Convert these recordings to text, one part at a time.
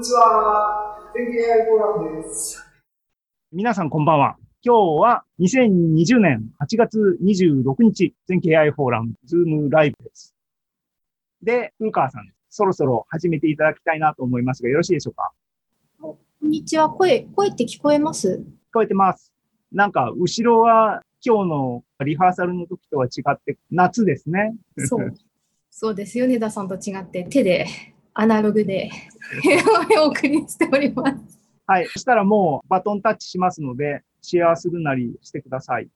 にちは。天気 AI フォーラムです。皆さんこんばんは。今日は2020年8月26日、全経 AI フォーラム、ズームライブです。で、古川さん、そろそろ始めていただきたいなと思いますが、よろしいでしょうか？こんにちは。声、声って聞こえます？聞こえてます。なんか、後ろは今日のリハーサルの時とは違って、夏ですね。そう。そうです。米田さんと違って手で、アナログで お送りしております。はい。そしたらもうバトンタッチしますので、シェアするなりしてください。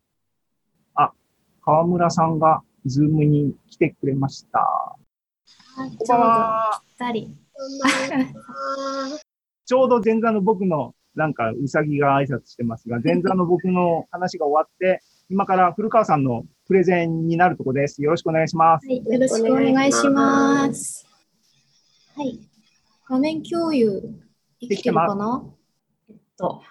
あ、川村さんがズームに来てくれました。ちょうどばんは。二人。ちょうど前座の僕のなんかうさぎが挨拶してますが、前座の僕の話が終わって、今から古川さんのプレゼンになるところです。よろしくお願いします。はい、よろしくお願いします。はい。画面共有できてるかな？えっと、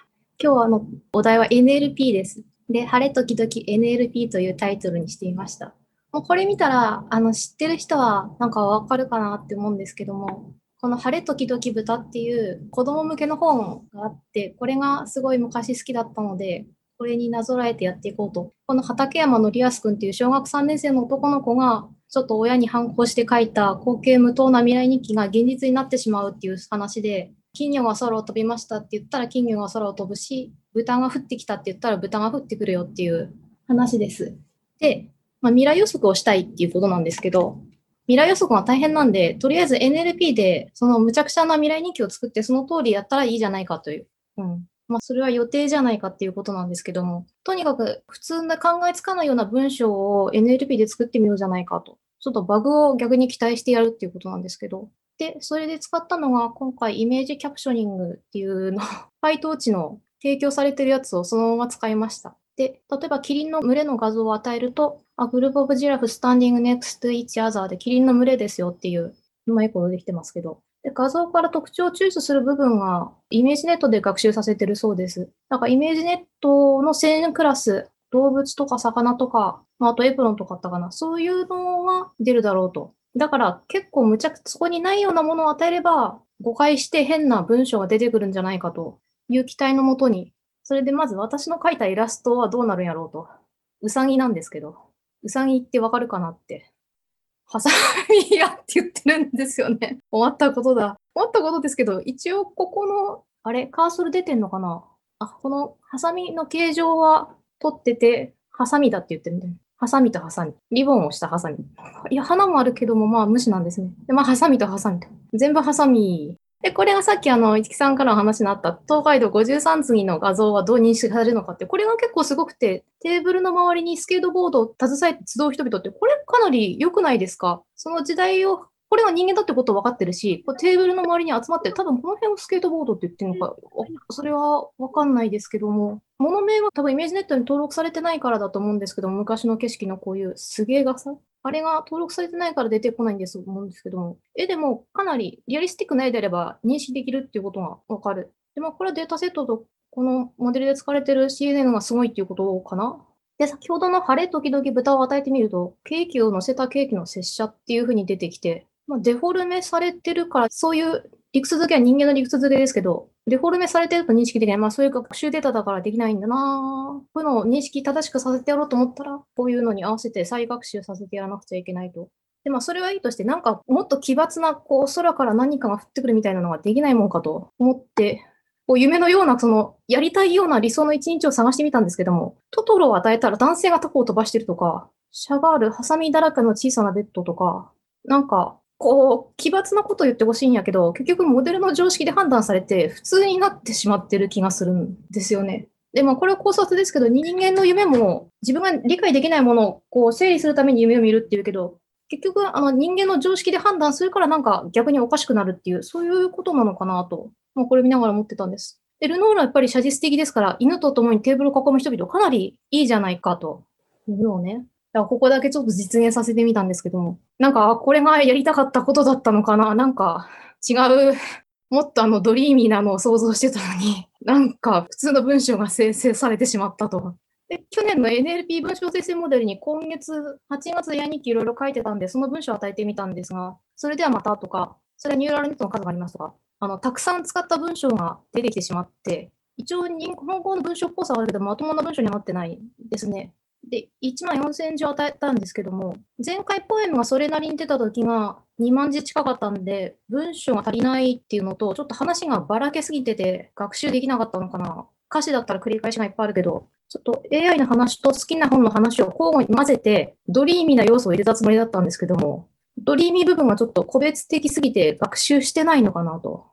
今日はあのお題は NLP です。で、晴れ時々 NLP というタイトルにしていました。もうこれ見たら、あの知ってる人はなんかわかるかなって思うんですけども、この晴れ時々豚っていう子供向けの本があって、これがすごい昔好きだったので、これになぞらえてやっていこうと。この畠山則康君っていう小学3年生の男の子が、ちょっと親に反抗して書いた後継無糖な未来日記が現実になってしまうっていう話で、金魚が空を飛びましたって言ったら金魚が空を飛ぶし、豚が降ってきたって言ったら豚が降ってくるよっていう話です。で、まあ、未来予測をしたいっていうことなんですけど、未来予測が大変なんで、とりあえず NLP でその無茶苦茶な未来日記を作ってその通りやったらいいじゃないかという。うん。まあ、それは予定じゃないかっていうことなんですけども、とにかく普通の考えつかないような文章を NLP で作ってみようじゃないかと。ちょっとバグを逆に期待してやるっていうことなんですけど。で、それで使ったのが今回イメージキャプショニングっていうの、PyTorch の提供されてるやつをそのまま使いました。で、例えばキリンの群れの画像を与えると、A group of giraffe standing next to each other でキリンの群れですよっていう、うまいことできてますけど。で、画像から特徴を抽出する部分が ImageNet で学習させてるそうです。だから ImageNet の千クラス、動物とか魚とか、あ、とエプロンとかあったかな。そういうのが出るだろうと。だから結構むちゃくちゃそこにないようなものを与えれば誤解して変な文章が出てくるんじゃないかという期待のもとに、それでまず私の描いたイラストはどうなるんやろうと。うさぎなんですけど、うさぎってわかるかなって。ハサミやって言ってるんですよね。終わったことだ。終わったことですけど、一応ここの、あれ、カーソル出てんのかなあ、このハサミの形状は取ってて、ハサミだって言ってるんだよ。ハサミとハサミ。リボンをしたハサミ。いや、花もあるけども、まあ無視なんですね。で、まあ、ハサミとハサミと。全部ハサミ。で、これがさっきあの、市木さんからの話になった東海道53次の画像はどう認識されるのかって、これが結構すごくて、テーブルの周りにスケートボードを携えて集う人々って、これかなり良くないですか？その時代を、これが人間だってこと分かってるし、こうテーブルの周りに集まってる、多分この辺をスケートボードって言ってるのか、おそれは分かんないですけども、物名は多分 ImageNet に登録されてないからだと思うんですけども、昔の景色のこういうすげえ傘あれが登録されてないから出てこないんですと思うんですけども、絵でもかなりリアリスティックな絵であれば認識できるっていうことがわかる。で、まあ、これはデータセットとこのモデルで使われてる CNN がすごいっていうことかな。で、先ほどの晴れ時々豚を与えてみると、ケーキを乗せたケーキの接写っていう風に出てきて、まあ、デフォルメされてるから、そういう理屈付けは人間の理屈付けですけど、デフォルメされてると認識できない。まあそういう学習データだからできないんだなこういうのを認識正しくさせてやろうと思ったら、こういうのに合わせて再学習させてやらなくちゃいけないと。で、まあそれはいいとして、なんかもっと奇抜な、こう空から何かが降ってくるみたいなのができないもんかと思って、こう夢のような、その、やりたいような理想の一日を探してみたんですけども、トトロを与えたら男性がタコを飛ばしてるとか、シャガール、ハサミだらけの小さなベッドとか、なんか、こう、奇抜なこと言ってほしいんやけど、結局モデルの常識で判断されて、普通になってしまってる気がするんですよね。でもこれは考察ですけど、人間の夢も自分が理解できないものをこう整理するために夢を見るっていうけど、結局あの人間の常識で判断するからなんか逆におかしくなるっていう、そういうことなのかなと、もうこれ見ながら思ってたんです。で、ルノールはやっぱり写実的ですから、犬と共にテーブルを囲む人々かなりいいじゃないかというのをね、らここだけちょっと実現させてみたんですけども、なんか、これがやりたかったことだったのかな？なんか、違う、もっとあのドリーミーなのを想像してたのに、なんか普通の文章が生成されてしまったと。で、去年の NLP 文章生成モデルに今月8月でや日記いろいろ書いてたんで、その文章を与えてみたんですが、それではまたとか、それはニューラルネットの数がありますとか、あの、たくさん使った文章が出てきてしまって、一応日本語の文章っぽさはあるけど、まともな文章にはなってないですね。で、1万4000字を与えたんですけども、前回ポエムがそれなりに出た時が2万字近かったんで、文章が足りないっていうのと、ちょっと話がばらけすぎてて学習できなかったのかな。歌詞だったら繰り返しがいっぱいあるけど、ちょっと AI の話と好きな本の話を交互に混ぜて、ドリーミーな要素を入れたつもりだったんですけども、ドリーミー部分がちょっと個別的すぎて学習してないのかなと。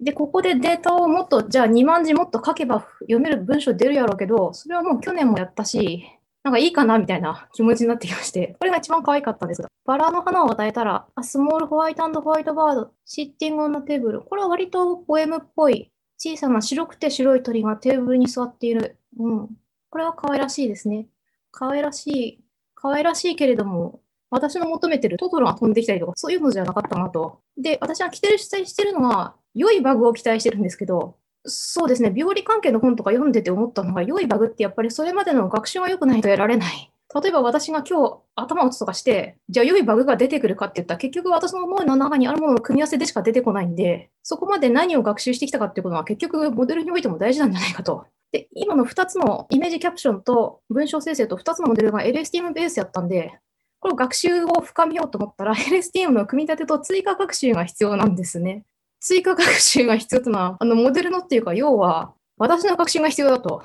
で、ここでデータをもっと、じゃあ2万字もっと書けば読める文章出るやろうけど、それはもう去年もやったし、なんかいいかなみたいな気持ちになってきまして、これが一番可愛かったんですが、バラの花を与えたら、A small white and white bird sitting on the table。これは割とポエムっぽい、小さな白くて白い鳥がテーブルに座っている。うん。これは可愛らしいですね。可愛らしい、可愛らしいけれども、私の求めてるトトロが飛んできたりとか、そういうのじゃなかったなと。で、私が期待してるのは、良いバグを期待してるんですけど、そうですね、病理関係の本とか読んでて思ったのが、良いバグってやっぱりそれまでの学習が良くないと得られない。例えば私が今日頭打つとかして、じゃあ良いバグが出てくるかって言ったら、結局私の思いの中にあるものの組み合わせでしか出てこないんで、そこまで何を学習してきたかっていうことは結局モデルにおいても大事なんじゃないかと。で、今の2つのイメージキャプションと文章生成と2つのモデルが LSTM ベースやったんで、これを学習を深めようと思ったら LSTM の組み立てと追加学習が必要なんですね。追加学習が必要というのは、あのモデルのっていうか、要は私の学習が必要だと。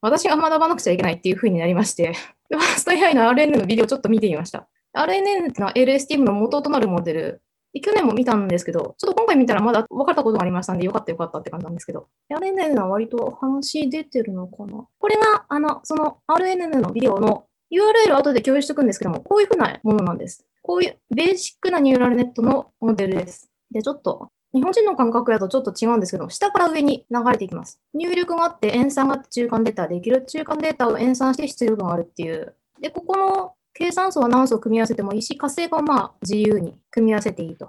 私が学ばなくちゃいけないっていう風になりまして、ファースト AI の RNN のビデオをちょっと見てみました。RNN ってのは LSTM の元となるモデル。で去年も見たんですけど、ちょっと今回見たらまだ分かったことがありましたんで、よかったよかったって感じなんですけど、RNN は割と話出てるのかな？これが、あの、その RNN のビデオの URL を後で共有しておくんですけども、こういう風なものなんです。こういうベーシックなニューラルネットのモデルです。で、ちょっと、日本人の感覚だとちょっと違うんですけど、下から上に流れていきます。入力があって、演算があって、中間データできる。中間データを演算して出力があるっていう。で、ここの計算素は何素を組み合わせてもいいし、火星はまあ自由に組み合わせていいと。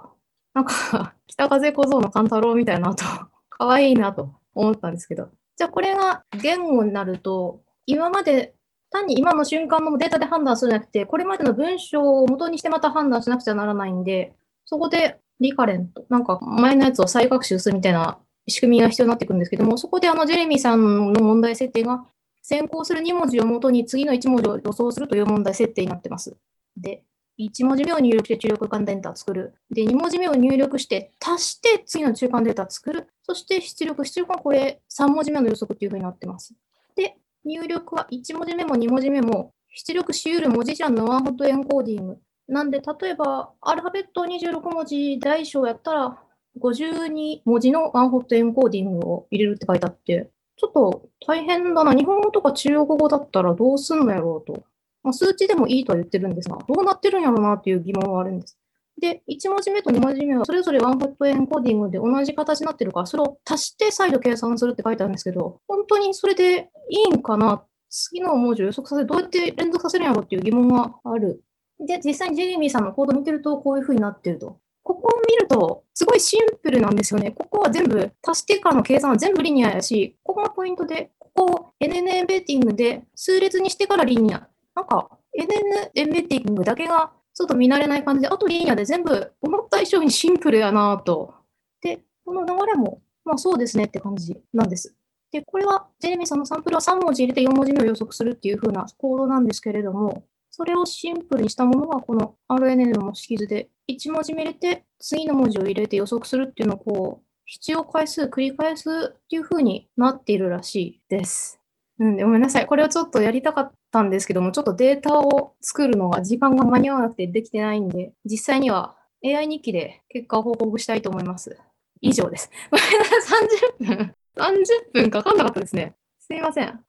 なんか、北風小僧の勘太郎みたいなと、可愛いなと思ったんですけど。じゃあこれが言語になると、今まで単に今の瞬間のデータで判断するんじゃなくて、これまでの文章を元にしてまた判断しなくちゃならないんで、そこでリカレント、なんか前のやつを再学習するみたいな仕組みが必要になってくるんですけども、そこであのジェレミーさんの問題設定が、先行する2文字を元に次の1文字を予想するという問題設定になってます。で、1文字目を入力して中力間データを作る。で、2文字目を入力して足して次の中間データを作る。そして出力。出力はこれ3文字目の予測というふうになってます。で、入力は1文字目も2文字目も出力し得る文字じゃんの one-hot encoding。なんで、例えば、アルファベット26文字大小やったら、52文字の one-hot encoding を入れるって書いてあって、ちょっと大変だな。日本語とか中国語だったらどうすんのやろうと。まあ、数値でもいいとは言ってるんですが、どうなってるんやろうなっていう疑問はあるんです。で、1文字目と2文字目はそれぞれ one-hot encoding で同じ形になってるから、それを足して再度計算するって書いてあるんですけど、本当にそれでいいんかな次の文字を予測させ、どうやって連続させるんやろうっていう疑問がある。で、実際にジェレミーさんのコード見てると、こういう風になってると。ここを見ると、すごいシンプルなんですよね。ここは全部、足してからの計算は全部リニアやし、ここがポイントで、ここを NN エンベッティングで数列にしてからリニア。なんか、NN エンベッティングだけがちょっと見慣れない感じで、あとリニアで全部思った以上にシンプルやなと。で、この流れも、まあそうですねって感じなんです。で、これは、ジェレミーさんのサンプルは3文字入れて4文字目を予測するっていう風なコードなんですけれども、それをシンプルにしたものがこの RNN の模式図で、1文字目入れて、次の文字を入れて予測するっていうのをこう、必要回数繰り返すっていう風になっているらしいです。うん、ごめんなさい。これをちょっとやりたかったんですけども、ちょっとデータを作るのが時間が間に合わなくてできてないんで、実際には AI 日記で結果を報告したいと思います。以上です。ごめんなさい。30分。30分かかんなかったですね。すいません。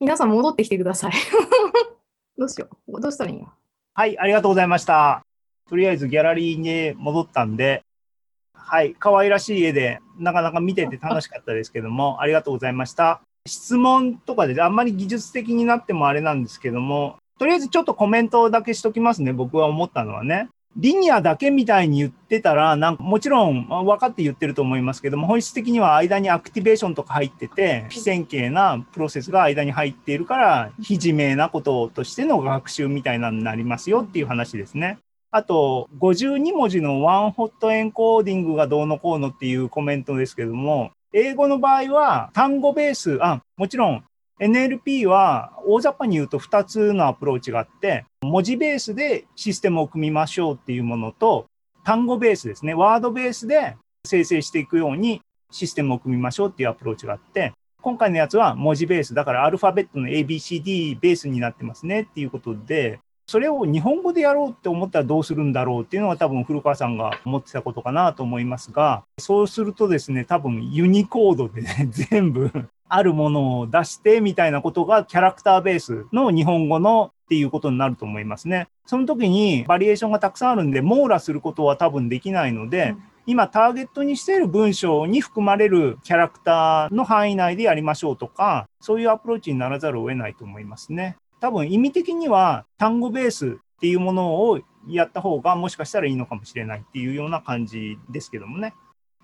皆さん戻ってきてください。どうしよう。どうしたらいいの？はい、ありがとうございました。とりあえずギャラリーに戻ったんで、はい、可愛らしい絵で、なかなか見てて楽しかったですけども、ありがとうございました。質問とかで、あんまり技術的になってもあれなんですけども、とりあえずちょっとコメントだけしときますね、僕は思ったのはね。リニアだけみたいに言ってたら、なんかもちろん分かって言ってると思いますけども、本質的には間に activation とか入ってて、非線形なプロセスが間に入っているから、非自明なこととしての学習みたいなのになりますよっていう話ですね。あと、52文字の one-hot encoding がどうのこうのっていうコメントですけども、英語の場合は単語ベース、あ、もちろん NLP は大雑把に言うと2つのアプローチがあって、文字ベースでシステムを組みましょうっていうものと、単語ベースですね、ワードベースで生成していくようにシステムを組みましょうっていうアプローチがあって、今回のやつは文字ベース、だからアルファベットの ABCD ベースになってますねっていうことで、それを日本語でやろうって思ったらどうするんだろうっていうのが多分古川さんが思ってたことかなと思いますが、そうするとですね、多分ユニコードでね、全部あるものを出してみたいなことがキャラクターベースの日本語のっていうことになると思いますね。その時にバリエーションがたくさんあるんで網羅することは多分できないので、うん今ターゲットにしている文章に含まれるキャラクターの範囲内でやりましょうとか、そういうアプローチにならざるを得ないと思いますね。多分意味的には単語ベースっていうものをやった方がもしかしたらいいのかもしれないっていうような感じですけどもね。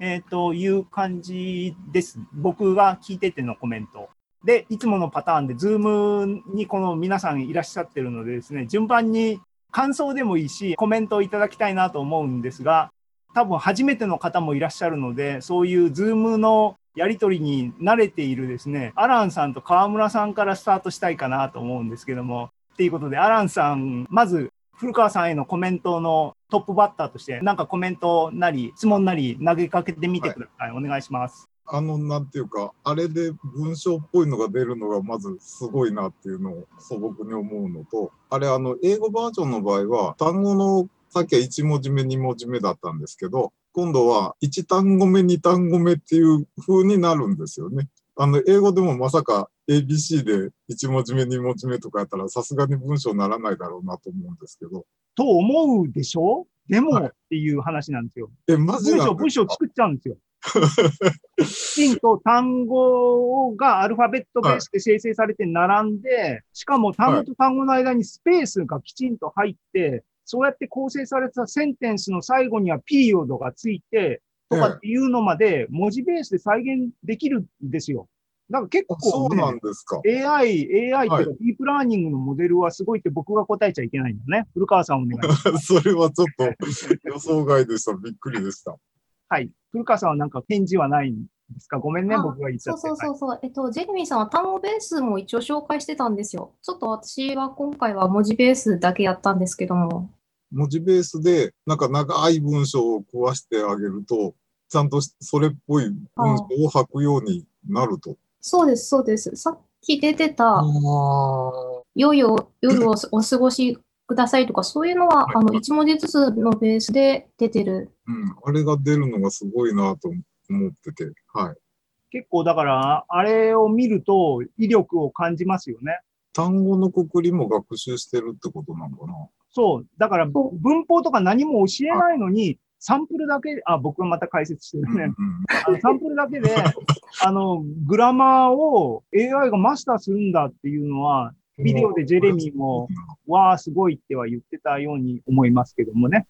えっ、ー、という感じです。僕が聞いててのコメント。で、いつものパターンで、ズームにこの皆さんいらっしゃってるのでですね、順番に感想でもいいし、コメントをいただきたいなと思うんですが、多分初めての方もいらっしゃるので、そういうズームのやり取りに慣れているですね、アランさんと川村さんからスタートしたいかなと思うんですけども、っていうことで、アランさん、まず古川さんへのコメントのトップバッターとして、なんかコメントなり、質問なり投げかけてみてください。はい、お願いします。あの、なんていうか、あれで文章っぽいのが出るのがまずすごいなっていうのを素朴に思うのと、あれ、あの、英語バージョンの場合は、単語のさっきは1文字目、2文字目だったんですけど、今度は1単語目、2単語目っていう風になるんですよね。あの、英語でもまさか ABC で1文字目、2文字目とかやったら、さすがに文章ならないだろうなと思うんですけど。と思うでしょ？でも、っていう話なんですよ。え、マジ文章、文章作っちゃうんですよ。きちんと単語がアルファベットベースで生成されて並んで、はい、しかも単語と単語の間にスペースがきちんと入って、そうやって構成されたセンテンスの最後にはピリオドがついて、とかっていうのまで文字ベースで再現できるんですよ。だから結構、ね、そうなんですか。AI、AI っていうか、ディープラーニングのモデルはすごいって僕が答えちゃいけないんだね。古川さんお願いします。それはちょっと予想外でした。びっくりでした。はい。古川さんはなんか返事はないんですか？ごめんね、僕が言っちゃって。そうそうそう。えっと、ジェレミーさんは単語ベースも一応紹介してたんですよ。ちょっと私は今回は文字ベースだけやったんですけども。文字ベースで、なんか長い文章を壊してあげると、ちゃんとそれっぽい文章を書くようになると。そうです、そうです。さっき出てた、良い夜をお過ごしくださいとか、そういうのは、あの、1文字ずつのベースで出てる。うん、あれが出るのがすごいなと思ってて、はい。結構だから、あれを見ると威力を感じますよね。単語のくくりも学習してるってことなのかな？そう。だから文法とか何も教えないのに、サンプルだけ、あ、僕はまた解説してるね。サンプルだけで、あの、グラマーを AI がマスターするんだっていうのは、ビデオでジェレミーも、わあ、すごいっては言ってたように思いますけどもね。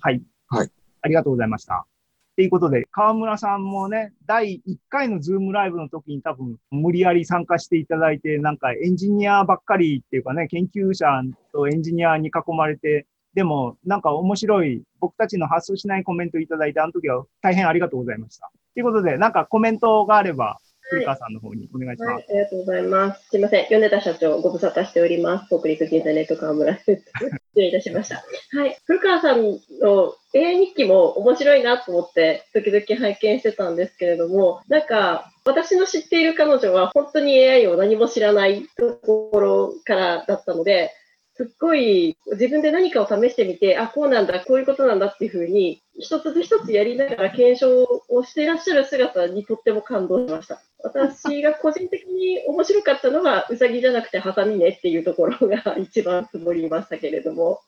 はい。はい。ありがとうございました。ということで、河村さんもね、第1回のズームライブの時に多分無理やり参加していただいて、なんかエンジニアばっかりっていうかね、研究者とエンジニアに囲まれて、でも、なんか面白い、僕たちの発想しないコメントいただいて、あの時は大変ありがとうございました。ということで、なんかコメントがあれば、古川さんの方にお願いします、はい、ありがとうございます。すみません。米田社長、ご無沙汰しております。北陸銀座ネット河村です。失礼いたしました。はい。古川さんの AI 日記も面白いなと思って、時々拝見してたんですけれども、なんか、私の知っている彼女は本当に AI を何も知らないところからだったので、すっごい自分で何かを試してみて、あ、こうなんだ、こういうことなんだっていうふうに、一つ一つやりながら検証をしていらっしゃる姿にとっても感動しました。私が個人的に面白かったのは、うさぎじゃなくてハサミねっていうところが一番つもりましたけれども、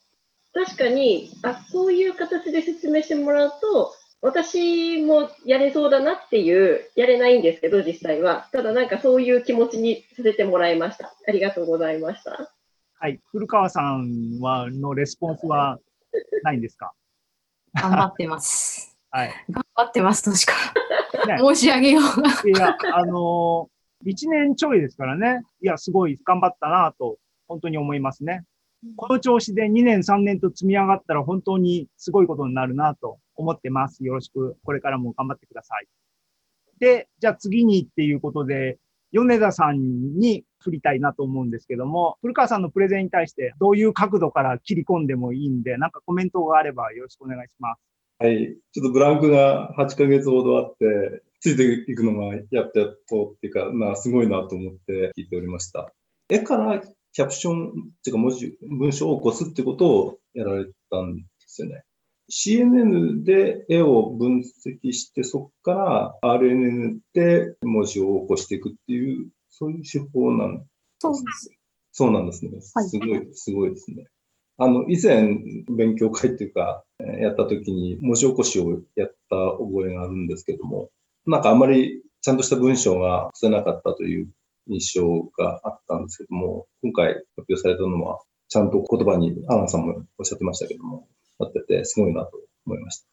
確かに、あ、そういう形で説明してもらうと、私もやれそうだなっていう、やれないんですけど、実際は。ただなんかそういう気持ちにさせてもらいました。ありがとうございました。はい。古川さんは、のレスポンスはないんですか？頑張ってます。はい。頑張ってますとしか、ね、申し上げようが。いや、あのー、1年ちょいですからね。いや、すごい頑張ったなと、本当に思いますね。この調子で2年3年と積み上がったら本当にすごいことになるなと思ってます。よろしく、これからも頑張ってください。で、じゃあ次にっていうことで、米田さんに振りたいなと思うんですけども、古川さんのプレゼンに対してどういう角度から切り込んでもいいんで、なんかコメントがあればよろしくお願いします。はい。ちょっとブランクが8ヶ月ほどあって、ついていくのがやっとやっとっていうか、まあすごいなと思って聞いておりました。絵からキャプションっていうか文字、文章を起こすってことをやられたんですよね。CNN で絵を分析して、そこから RNN で文字を起こしていくっていう、そういう手法なんそうです。そうなんですね。はいすごい、すごいですね。あの、以前、勉強会っていうか、えーやった時に文字起こしをやった覚えがあるんですけども、なんかあまりちゃんとした文章が出せなかったという印象があったんですけども、今回発表されたのは、ちゃんと言葉に、アランさんもおっしゃってましたけども、なってて、すごいなと思いました。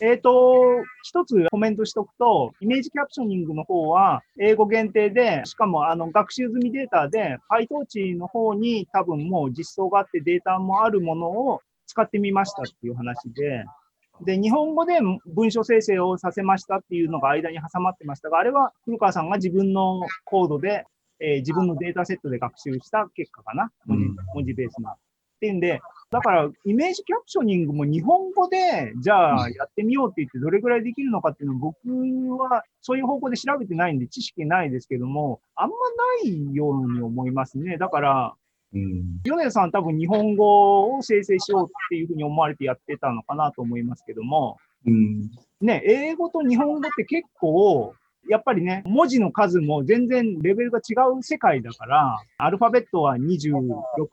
えっ、と、一つコメントしておくと、イメージキャプショニングの方は、英語限定で、しかもあの学習済みデータで、PyTorch の方に多分もう実装があってデータもあるものを使ってみましたっていう話で、で、日本語で文章生成をさせましたっていうのが間に挟まってましたが、あれは古川さんが自分のコードで、えー自分のデータセットで学習した結果かな。文字ベースな。ってんで、だから、イメージキャプショニングも日本語で、じゃあやってみようって言ってどれぐらいできるのかっていうのを僕はそういう方向で調べてないんで知識ないですけども、あんまないように思いますね。だから、うん。米田さん多分日本語を生成しようっていうふうに思われてやってたのかなと思いますけども、うん。ね、英語と日本語って結構、やっぱりね、文字の数も全然レベルが違う世界だから、アルファベットは26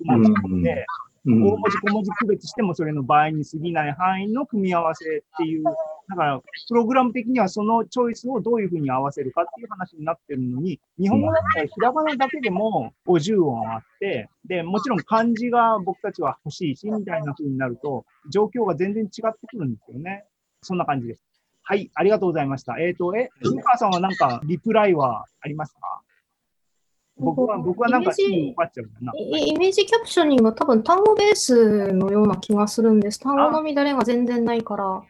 文字なので、うん大文字小文字区別してもそれの場合に過ぎない範囲の組み合わせっていう、だから、プログラム的にはそのチョイスをどういうふうに合わせるかっていう話になってるのに、日本語だったらひらがなだけでも50音あって、で、もちろん漢字が僕たちは欲しいし、みたいな風になると、状況が全然違ってくるんですよね。そんな感じです。はい、ありがとうございました。えっ、と、え、古川さんはなんかリプライはありますか？僕は、僕はなんかイメージいい分かっちゃうかな。イ image captioning は多分単語ベースのような気がするんです。単語の乱れが全然ないから。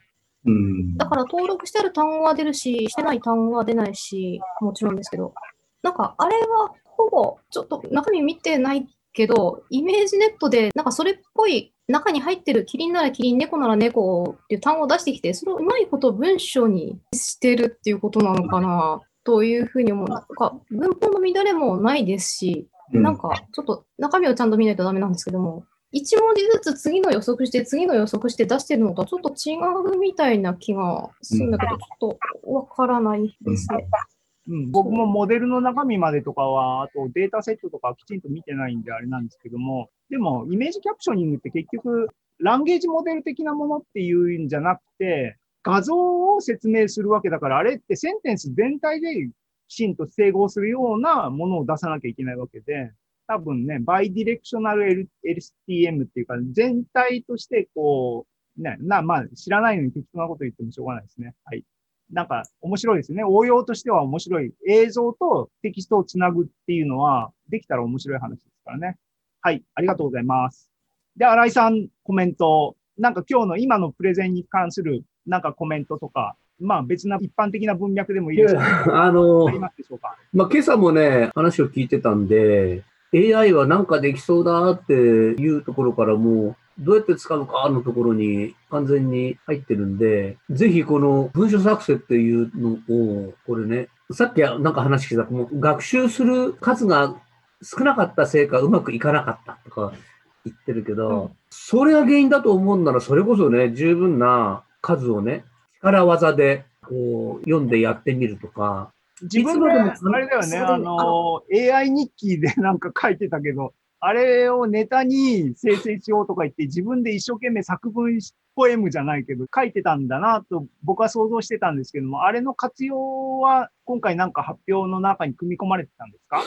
うん。だから登録してある単語は出るし、してない単語は出ないし、もちろんですけど。なんかあれはほぼ、ちょっと中身見てないけど、 ImageNet でなんかそれっぽい中に入ってるキリンならキリン、猫なら猫っていう単語を出してきて、それをうまいこと文章にしてるっていうことなのかなというふうに思う。なんか文法の乱れもないですし、なんかちょっと中身をちゃんと見ないとダメなんですけども、一文字ずつ次の予測して、次の予測して出してるのとはちょっと違うみたいな気がするんだけど、ちょっとわからないですね。うん、僕もモデルの中身までとかは、あとデータセットとかきちんと見てないんであれなんですけども、でもイメージキャプショニングって結局、ランゲージモデル的なものっていうんじゃなくて、画像を説明するわけだから、あれってセンテンス全体できちんと整合するようなものを出さなきゃいけないわけで、多分ね、バイディレクショナル L- LSTM っていうか、全体としてこう、ね、な、まあ、知らないのに適当なこと言ってもしょうがないですね。はい。なんか面白いですね。応用としては面白い。映像とテキストをつなぐっていうのは、できたら面白い話ですからね。はい。ありがとうございます。で、新井さん、コメント。なんか今日の今のプレゼンに関する、なんかコメントとか、まあ別な一般的な文脈でもいいいですあのますでしょうか？まあ、今朝もね、話を聞いてたんで、AI はなんかできそうだっていうところからもう、どうやって使うかのところに完全に入ってるんで、ぜひこの文書作成っていうのを、これね、さっきなんか話してた、もう学習する数が少なかったせいかうまくいかなかったとか言ってるけど、それが原因だと思うなら、それこそね、十分な数をね、力技でこう読んでやってみるとか、自分で、いつまでもあれだよね、あの、AI 日記でなんか書いてたけど、あれをネタに生成しようとか言って、自分で一生懸命作文し、ポエムじゃないけど、書いてたんだなと僕は想像してたんですけども、あれの活用は今回なんか発表の中に組み込まれてたんですか？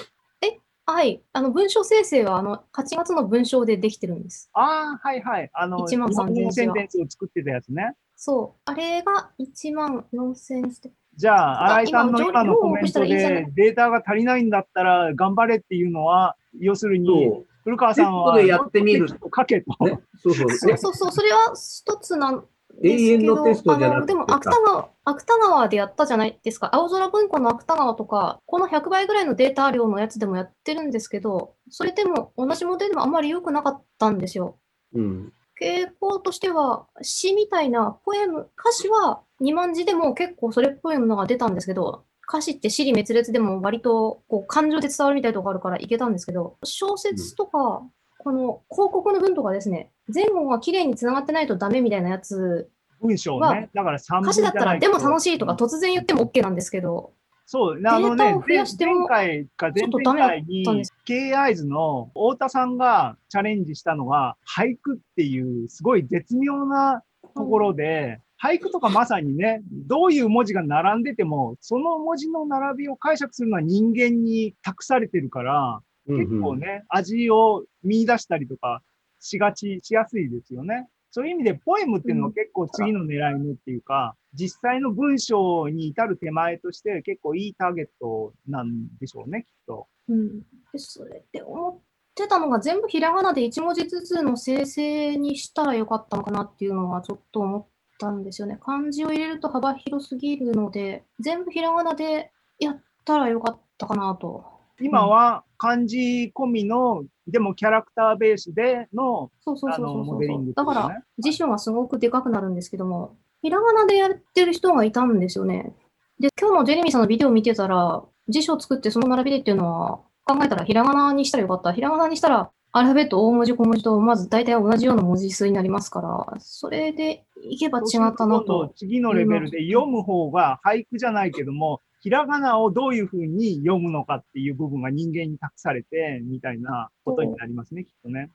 はい。あの、文章生成は、あの、8月の文章でできてるんです。ああ、はいはい。あの、1万3000日本語のセンテンスを作ってたやつね。そう。あれが1万4000ステじゃあ、あ新井さんの今今のコメントでデータが足りないんだったら頑張れっていうのは、要するに、古川さんは、でやってみるちょっと書けと。ね、そうそう。そうそうそう、それは一つなんです永遠けど、のテストじゃなくてあのでも芥川、芥川でやったじゃないですか。青空文庫の芥川とか、この100倍ぐらいのデータ量のやつでもやってるんですけど、それでも同じモデルでもあんまり良くなかったんですよ。うん。傾向としては、詩みたいなポエム、歌詞は2万字でも結構それっぽいものが出たんですけど、歌詞って尻滅裂でも割とこう感情で伝わるみたいなとこあるからいけたんですけど、小説とか、この広告の文とかですね、前後が綺麗に繋がってないとダメみたいなやつ、文章まあね。だから3文歌詞だったらでも楽しいとかと。突然言っても OK なんですけど、そう、あのねデータを、増やしても前回か前々回に K アイズの太田さんがチャレンジしたのが、俳句っていう、すごい絶妙なところで、俳句とかまさにね、どういう文字が並んでても、その文字の並びを解釈するのは人間に託されてるから、結構ね、味を見出したりとかしがち、しやすいですよね。そういう意味で、ポエムっていうのは結構次の狙い目っていうか、実際の文章に至る手前として結構いいターゲットなんでしょうね、きっと。うん、でそれで思ってたのが全部ひらがなで1文字ずつの生成にしたらよかったのかなっていうのはちょっと思ったんですよね。漢字を入れると幅広すぎるので、全部ひらがなでやったらよかったかなと。今は漢字込みの、でもキャラクターベースでの、そうそうそうあのそうモデリングってだから辞書がすごくでかくなるんですけども、ひらがなでやってる人がいたんですよね。で、今日のジェレミーさんのビデオを見てたら、辞書を作ってその並びでっていうのは考えたらひらがなにしたらよかった。ひらがなにしたらアルファベット大文字小文字とまず大体同じような文字数になりますから、それでいけば違ったなと。次のレベルで読む方が俳句じゃないけども、ひらがなをどういうふうに読むのかっていう部分が人間に託されて、みたいなことになりますね、きっとね。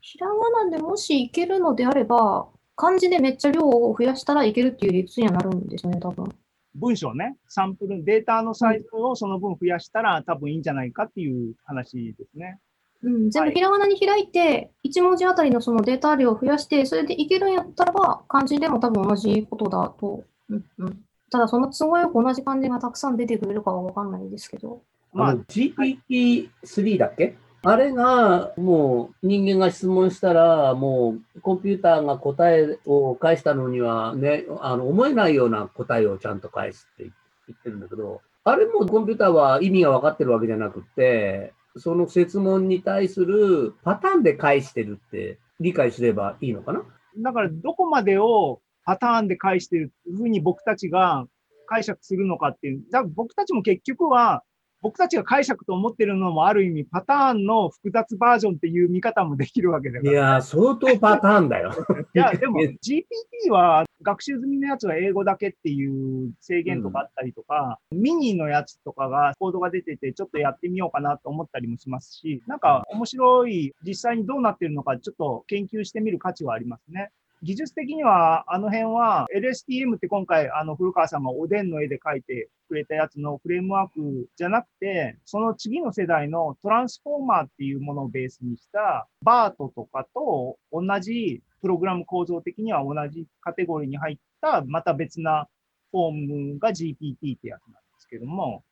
ひらがなでもしいけるのであれば、漢字でめっちゃ量を増やしたらいけるっていう理屈にはなるんですよね、多分。文章ね、サンプル、データのサイズをその分増やしたら多分いいんじゃないかっていう話ですね。うん、全はい部ひらがなに開いて、1文字あたりのそのデータ量を増やして、それでいけるんやったらば、漢字でも多分同じことだと。うんうん、ただ、その都合よく同じ漢字がたくさん出てくれるかはわかんないですけど。まああの、GPT-3 だっけ？あれが、もう人間が質問したら、もうコンピューターが答えを返したのにはね、あの思えないような答えをちゃんと返すって言ってるんだけど、あれもコンピューターは意味が分かってるわけじゃなくて、その質問に対するパターンで返してるって理解すればいいのかな？だからどこまでをパターンで返してるふうに僕たちが解釈するのかっていう。だから僕たちも結局は、僕たちが解釈と思ってるのもある意味パターンの複雑バージョンっていう見方もできるわけだから。いやー、相当パターンだよ。いや、でも GPT は学習済みのやつは英語だけっていう制限とかあったりとか、ミニのやつとかがコードが出ててちょっとやってみようかなと思ったりもしますし、なんか面白い、実際にどうなってるのかちょっと研究してみる価値はありますね。技術的には、あの辺は LSTM って今回、あの古川さんがおでんの絵で描いてくれたやつのフレームワークじゃなくて、その次の世代のトランスフォーマーっていうものをベースにしたバートとかと同じプログラム構造的には同じカテゴリーに入ったまた別なフォームが GPT ってやつなんですけども、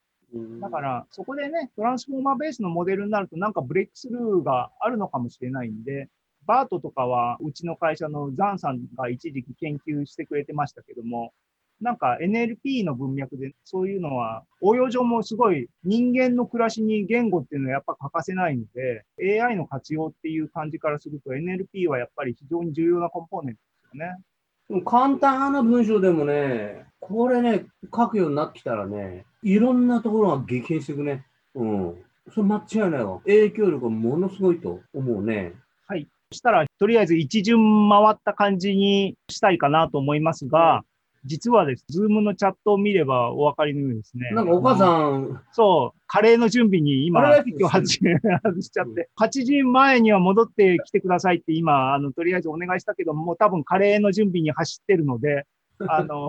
だからそこでね、トランスフォーマーベースのモデルになるとなんかブレイクスルーがあるのかもしれないんで、バートとかはうちの会社のザンさんが一時期研究してくれてましたけども、なんか NLP の文脈でそういうのは応用上もすごい人間の暮らしに言語っていうのはやっぱ欠かせないので、AI の活用っていう感じからすると NLP はやっぱり非常に重要なコンポーネントですよね。簡単な文章でもね、これね、書くようになってきたらね、いろんなところが激変していくね。うん。それ間違いないわ。影響力がものすごいと思うね。したら、とりあえず一巡回った感じにしたいかなと思いますが、実はです、ズームのチャットを見ればお分かりのようにですね。なんかお母さん。ん、そう、カレーの準備に今、今日外し外しちゃって、8時前には戻ってきてくださいって今、あの、とりあえずお願いしたけども、もう多分カレーの準備に走ってるので、あの、